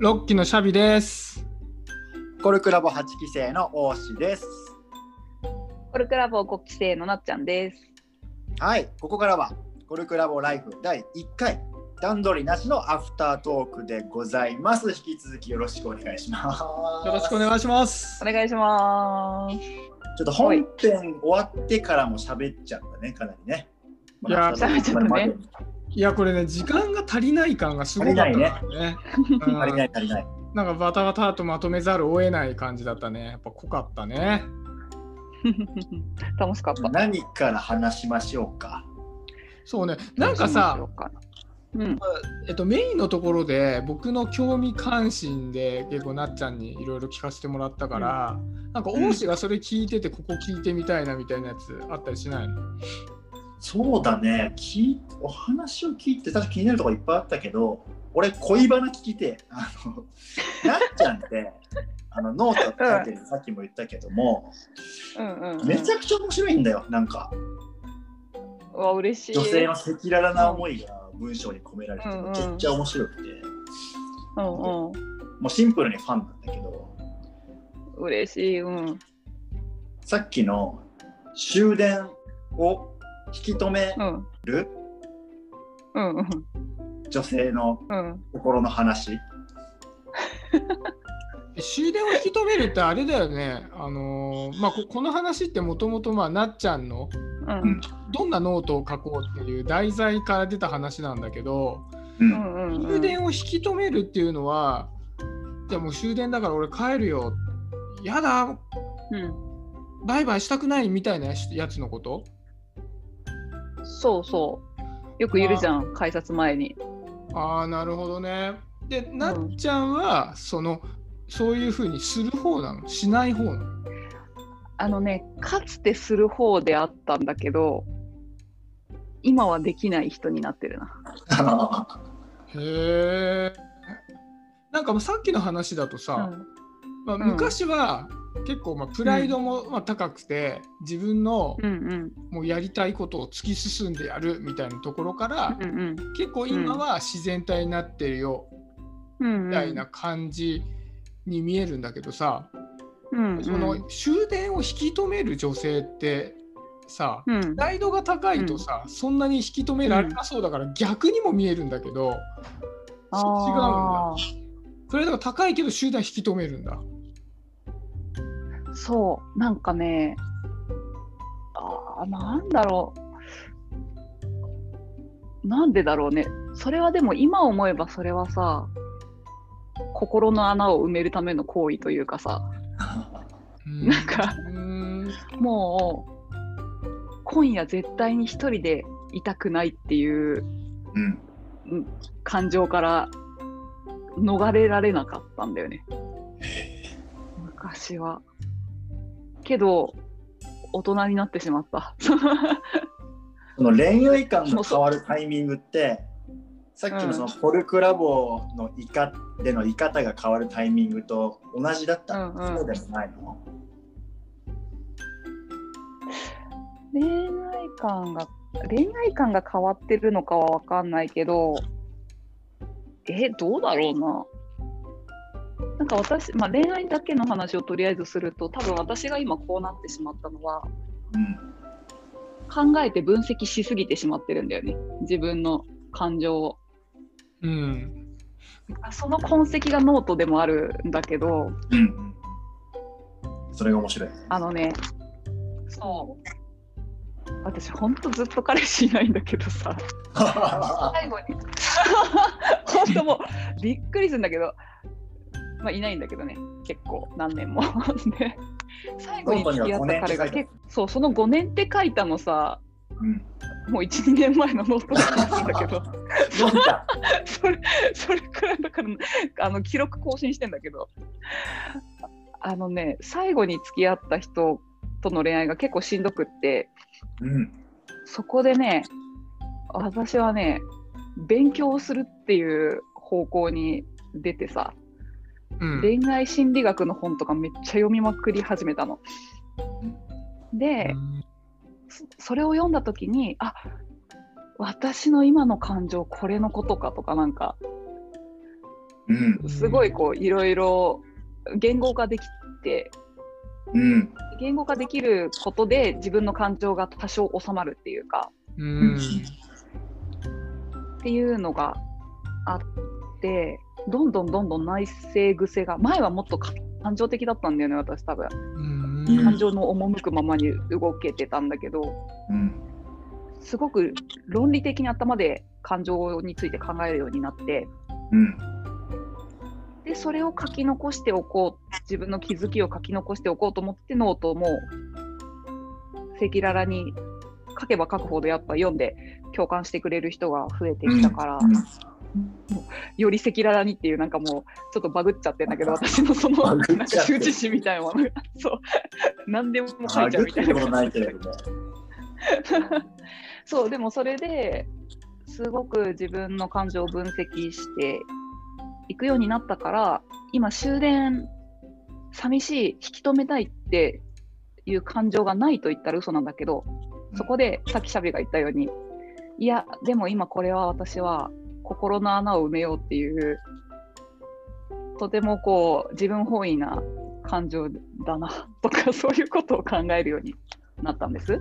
6期のシャビです。コルクラボ8期生の大志です。コルクラボ5期生のなっちゃんです。はい、ここからはコルクラボライフ第1回段取りなしのアフタートークでございます。引き続きよろしくお願いします。よろしくお願いしますお。願いします。ちょっと本編終わってからも喋っちゃったね、かなりね。いや喋っちゃったねいや、これね、時間が足りない感がすごかったからね。うん足りない足りない。なんかバタバタとまとめざるを得ない感じだったね。やっぱ濃かったね。楽しかった。何から話しましょうか？そうね、なんかさ、うかうん、えっと、メインのところで僕の興味関心で結構なっちゃんにいろいろ聞かせてもらったから、なんか王子がそれ聞いててここ聞いてみたいなみたいなやつあったりしないの？そうだね、聞いお話を聞いて、確か気になるところいっぱいあったけど、俺、恋バナ聞きて、あの なっちゃんって、あのノート書いてる、さっきも言ったけども、うんうん、うん。めちゃくちゃ面白いんだよ、なんか。うわ、嬉しい。女性の赤裸々な思いが文章に込められてて、うんうんめちゃくちゃ面白くて、うんうん。もうシンプルにファンなんだけど、嬉しい。うん。さっきの終電を引き止めうん。る？うんうん。女性のうん。心の話？終電を引き止めるってあれだよね。あのーまあここの話ってもともとまあなっちゃんのうん。どんなノートを書こうっていう題材から出た話なんだけど、うん。終電を引き止めるっていうのは、じゃあもう終電だから俺帰るよ。やだ、うん。バイバイしたくないみたいなやつのこと？そうそう。よくいるじゃん、改札前に。ああ、なるほどね。で、なっちゃんは、その、そういうふうにする方なの？しない方なの？あのね、かつてする方であったんだけど、今はできない人になってるな。へえ。なんかさっきの話だとさ、まあ、ん昔は結構まあプライドもまあ高くて、自分のうんうん。もうやりたいことを突き進んでやるみたいなところから、うんうん結構今は自然体になってるようんみたいな感じに見えるんだけどさ、うんうん。その終電を引き止める女性ってさうん。プライドが高いとさ、そんなに引き止められなそうだから逆にも見えるんだけど、違うんだ。あプライドが高いけど終電引き止めるんだ。ーそう。なんかねあーなんだろう。なんでだろうね。それはでも今思えばそれはさ心の穴を埋めるための行為というかさ。うん。なんかうーんもう今夜絶対に一人でいたくないっていううんうん。感情から逃れられなかったんだよね。昔はけど大人になってしまった。その恋愛観が変わるタイミングって、さっきのそのポルクラボのいかでのい方が変わるタイミングと同じだった？の、うんうん。そうでもないの？恋愛観が恋愛観が変わってるのかは分かんないけどえどうだろうななんか私、まあ、恋愛だけの話をとりあえずすると多分私が今こうなってしまったのはうん考えて分析しすぎてしまってるんだよね。自分の感情を。うん。その痕跡がノートでもあるんだけどうんうん。それが面白い。あのねそう。私ほんとずっと彼氏いないんだけどさ。最後に。本当もうびっくりするんだけどまあいないんだけどね。結構何年も。で最後に付き合った彼が結構そうその5年って書いたのさうん、もう12年前のノートだったんだけど。それそれくらいだからあの記録更新してんだけど。あのね最後に付き合った人との恋愛が結構しんどくって。うん、そこでね私はね勉強をするっていう方向に出てさ、うん。恋愛心理学の本とかめっちゃ読みまくり始めたの。で、そそれを読んだ時にあ私の今の感情これのことかとかなんかうん。すごいこういろいろ言語化できてうん。言語化できることで自分の感情が多少収まるっていうかうん。っていうのがあってどんどんどんどん内省癖が前はもっとか感情的だったんだよね私多分。うん。感情の赴くままに動けてたんだけどうん。すごく論理的に頭で感情について考えるようになってうん。でそれを書き残しておこう自分の気づきを書き残しておこうと思ってノートも赤裸々に書けば書くほどやっぱ読んで共感してくれる人が増えてきたから、より赤裸々にっていうなんかもうちょっとバグっちゃってんだけど 私のその羞恥心みたいなものがそう何でも書あいちゃうみたいな。そうでもそれですごく自分の感情を分析していくようになったから今終電寂しい引き止めたいっていう感情がないと言ったら嘘なんだけどそこでさっきシャビが言ったようにいやでも今これは私は心の穴を埋めようっていうとてもこう自分本位な感情だなとか そういうことを考えるようになったんです。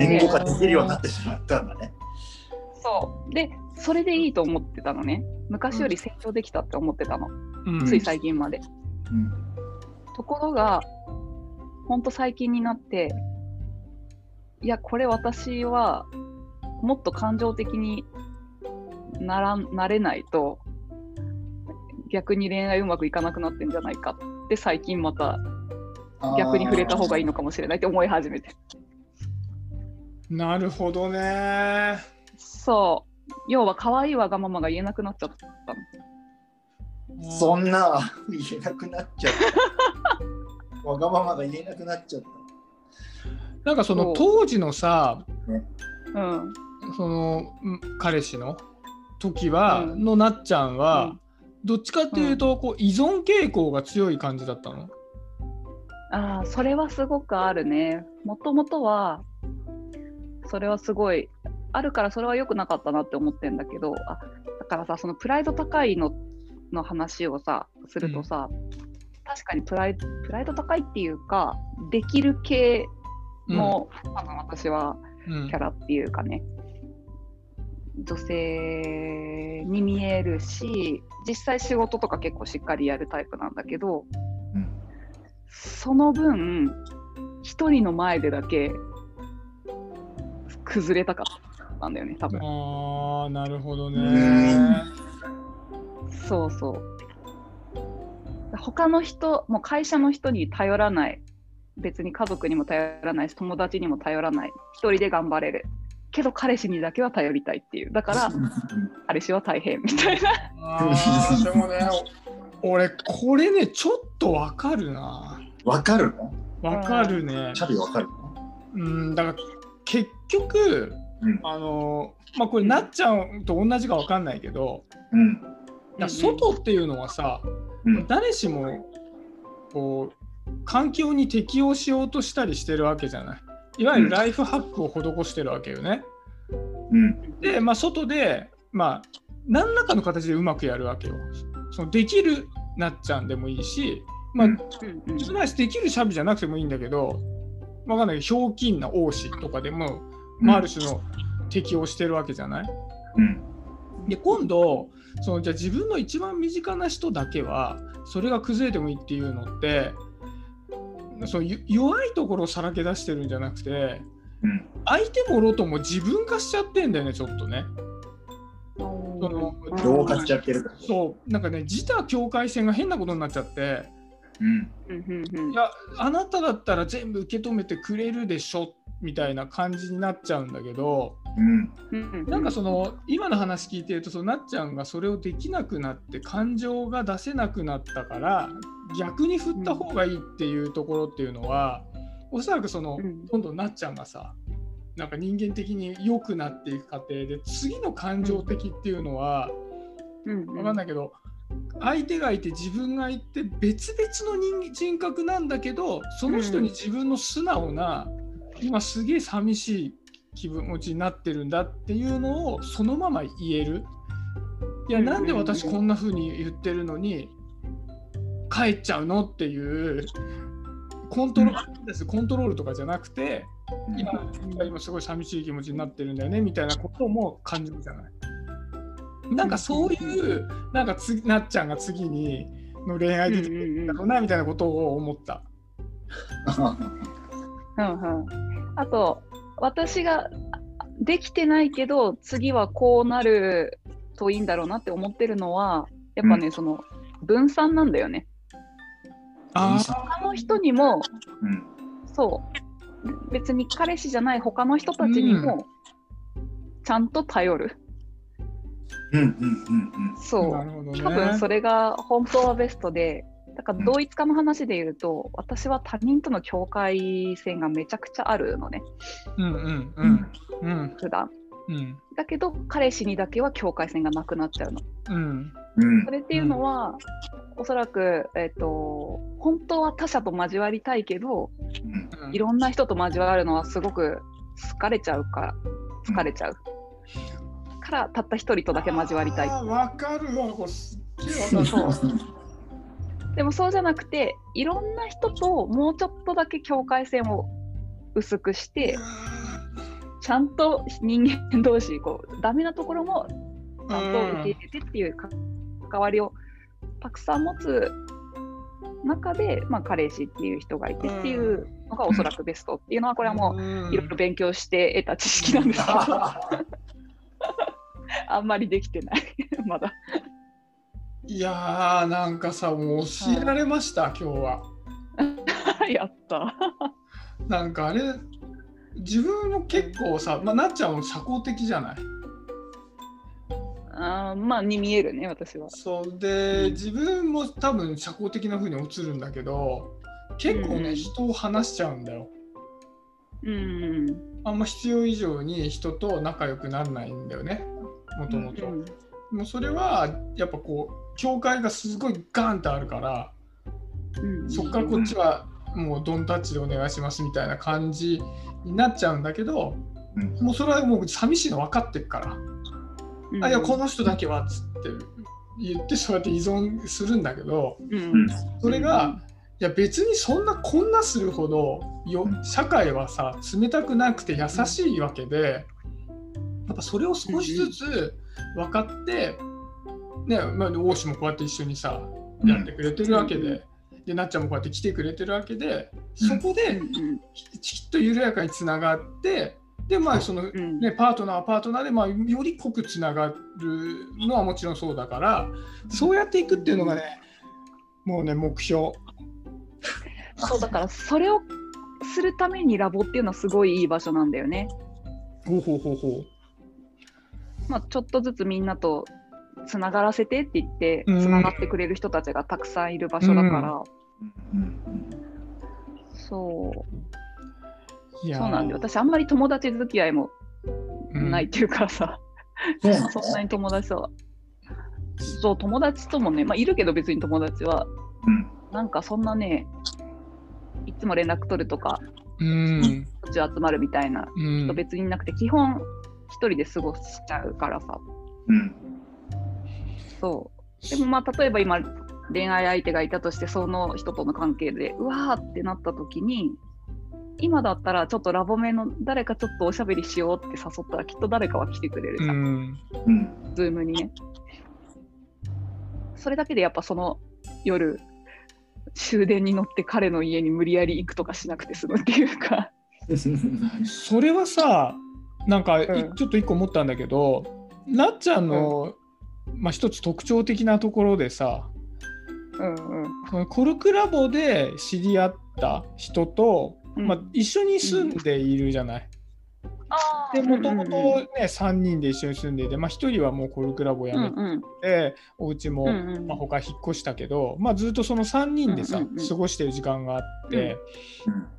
言語化できるようになってしまったんだね。そう。でそれでいいと思ってたのね。昔より成長できたって思ってたの、うん。つい最近まで。うん。ところがほんと最近になっていやこれ私はもっと感情的にならなれないと逆に恋愛うまくいかなくなってんじゃないかって最近また逆に触れた方がいいのかもしれないって思い始めて。なるほどね。そう。要は可愛いわがままが言えなくなっちゃったの。そんな言えなくなっちゃった。わがままが言えなくなっちゃった。なんかその当時のさうん。そのうん彼氏の時は、うん。のなっちゃんは、うん。どっちかっていうと、こう依存傾向が強い感じだったの？ああ、それはすごくあるね。もともとは、それはすごい、あるからそれは良くなかったなって思ってんだけど、あだからさ、そのプライド高いのの話をさ、するとさ、確かにプライプライド高いっていうか、できる系の、多分私はうん。キャラっていうかね、女性に見えるし、実際仕事とか結構しっかりやるタイプなんだけど、うんその分、一人の前でだけ崩れたかったんだよね、多分。ああなるほどうね。そうそう。他の人、もう会社の人に頼らない。別に家族にも頼らないし、友達にも頼らない。一人で頑張れる。けど彼氏にだけは頼りたいっていう。だから、彼氏は大変みたいな。あーでもねお俺これねちょっとわかるな。わかるの？わかるね。チャビわかるの？うんだから結局うんあのまあこれなっちゃんと同じかわかんないけど、うんだ外っていうのはさ、うん誰しもこう環境に適応しようとしたりしてるわけじゃない。いわゆるライフハックを施してるわけよね。うんで、まあ、外で、まあ、何らかの形でうまくやるわけよ。そのできるなっちゃんでもいいし、まあうんうんうんすなわちできるシャビじゃなくてもいいんだけど、わかんないけど、ひょうきんな王子とかでも、まあ、ある種の適応してるわけじゃない？うんで今度そのじゃあ自分の一番身近な人だけはそれが崩れてもいいっていうのってそのゆ弱いところをさらけ出してるんじゃなくてうん。相手もろとも自分化しちゃってんだよねちょっとね。その同化しちゃってるから。そうなんかね自他境界線が変なことになっちゃって。うん。うんうんうん。いやあなただったら全部受け止めてくれるでしょみたいな感じになっちゃうんだけど。うんうん。なんかその今の話聞いてるとそのなっちゃんがそれをできなくなって感情が出せなくなったから逆に振った方がいいっていうところっていうのはおそらくそのうん。どんどんなっちゃんがさなんか人間的に良くなっていく過程で次の感情的っていうのはうん。分かんないけど相手がいて自分がいて別々の人人格なんだけどその人に自分の素直な今すげえ寂しい気分持ちになってるんだっていうのをそのまま言える。いやなんで私こんな風に言ってるのに帰っちゃうのっていうコントロールですコントロールとかじゃなくて今今すごい寂しい気持ちになってるんだよねみたいなことも感じるじゃない。なんかそういうなんかつなっちゃんが次にの恋愛できるんだろうなみたいなことを思った。うんうん、あと私ができてないけど次はこうなるといいんだろうなって思ってるのはやっぱね、うんその分散なんだよね。あ他の人にもうん。そう。別に彼氏じゃない他の人たちにもちゃんと頼る。うん。うんうんそう。なるほどね。多分それが本当はベストで、だから同一化の話で言うと、私は他人との境界線がめちゃくちゃあるのね、うんうんううんん。うん。普段。うん。だけど、彼氏にだけは境界線がなくなっちゃうの。うん。うん。それっていうのは、おそらく、えっと、本当は他者と交わりたいけど、うんいろんな人と交わるのはすごく疲れちゃうから、疲れちゃう。から、たった一人とだけ交わりたい。わかるわこれすっげえわかる。そうでもそうじゃなくていろんな人ともうちょっとだけ境界線を薄くしてちゃんと人間同士こうダメなところもちゃんと受け入れてっていうか関わりをたくさん持つ中で、まあ、彼氏っていう人がいてっていうのがおそらくベストっていうのはこれはもういろいろ勉強して得た知識なんですけど あんまりできてない まだ。いやーなんかさもう教えられました、今日は。やった。なんかあれ自分も結構さ、まあ、なっちゃんも社交的じゃない？あーまあに見えるね私は。そうで、うん。自分も多分社交的な風に映るんだけど結構ね、うん。人を話しちゃうんだよ。うんあんま必要以上に人と仲良くならないんだよねもともと。うんもうそれはやっぱこう境界がすごいガンとあるからうんそっからこっちはもうドンタッチでお願いしますみたいな感じになっちゃうんだけどうん。もうそれはもう寂しいの分かってるから、うんあいやこの人だけはっつって言ってそうやって依存するんだけどうん。それが、いや別にそんなこんなするほどようん社会はさ冷たくなくて優しいわけでやっぱそれを少しずつ分かって、ねまあ、王子もこうやって一緒にさやってくれてるわけで。でなっちゃんもこうやって来てくれてるわけでそこうできっと緩やかにつながってでまあそのうん。ね、パートナーはパートナーで、まあ、より濃くつながるのはもちろんそうだからそうやっていくっていうのがねもうね目標。そうだからそれをするためにラボっていうのはすごいいい場所なんだよね。ほうほうほうほまあ、ちょっとずつみんなとつながらせてって言ってうん。つながってくれる人たちがたくさんいる場所だから、うん。そうそうなんで私あんまり友達付き合いもうん。ないっていうかさ、そうなのそんなに友達とは。そう友達ともね、まあ、いるけど別に友達は。うん。なんかそんなねいつも連絡取るとかうん。こっち集まるみたいなうん。別になくて基本一人で過ごしちゃうからさ。うん。そう。でもまあ例えば今恋愛相手がいたとしてその人との関係でうわーってなった時に今だったらちょっとラボメの誰かちょっとおしゃべりしようって誘ったらきっと誰かは来てくれるうじゃん、んうん。ズームにね。それだけでやっぱその夜終電に乗って彼の家に無理やり行くとかしなくて済むっていうか。それはさなんかいうん。ちょっと一個思ったんだけど、なっちゃんの、まあ、一つ特徴的なところでさうんうん。そのコルクラボで知り合った人と、うんまあ、一緒に住んでいるじゃない。あでもともとね3人で一緒に住んでいて、まあ、1人はもうコルクラボ辞めうんうん。て、お家も、まあ、他引っ越したけど、まあ、ずっとその3人でさ、うんうんうん。過ごしてる時間があって、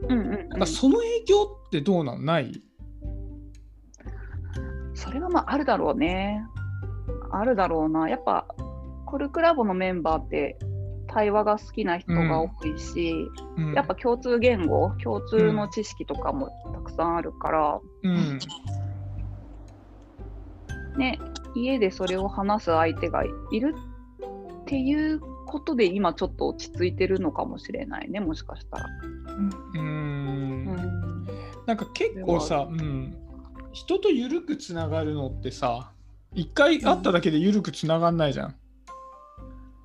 うんうん。なんかその影響ってどうなんない？それはまああるだろうね。あるだろうな。やっぱコルクラボのメンバーって対話が好きな人が多いし、うん。やっぱ共通言語、共通の知識とかもたくさんあるから、うん。ね、家でそれを話す相手がいるっていうことで今ちょっと落ち着いてるのかもしれないねもしかしたら。うーん。うん。なんか結構さ、うん、人と緩くつながるのってさ一回会っただけで緩くつながんないじゃん。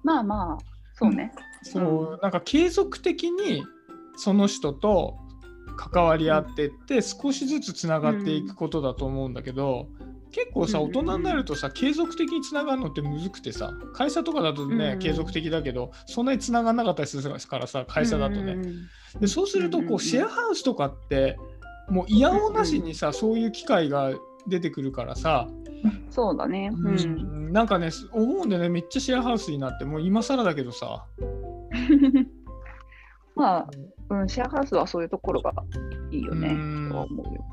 まあまあそうね。そうなんか継続的にその人と関わり合ってって少しずつつながっていくことだと思うんだけど、結構さうん大人になるとさ継続的につながるのってむずくてさ会社とかだとね、うん継続的だけどそんなにつながんなかったりするからさ会社だとね。うんうんでそうするとうんうんうこうん。シェアハウスとかってもう嫌おなしにさそういう機会が出てくるからさ、そうだね。ううんんなんかね思うんでねめっちゃシェアハウスになってもう今更だけどさ。まあ、うん、シェアハウスはそういうところがいいよねうん。とは思うよ。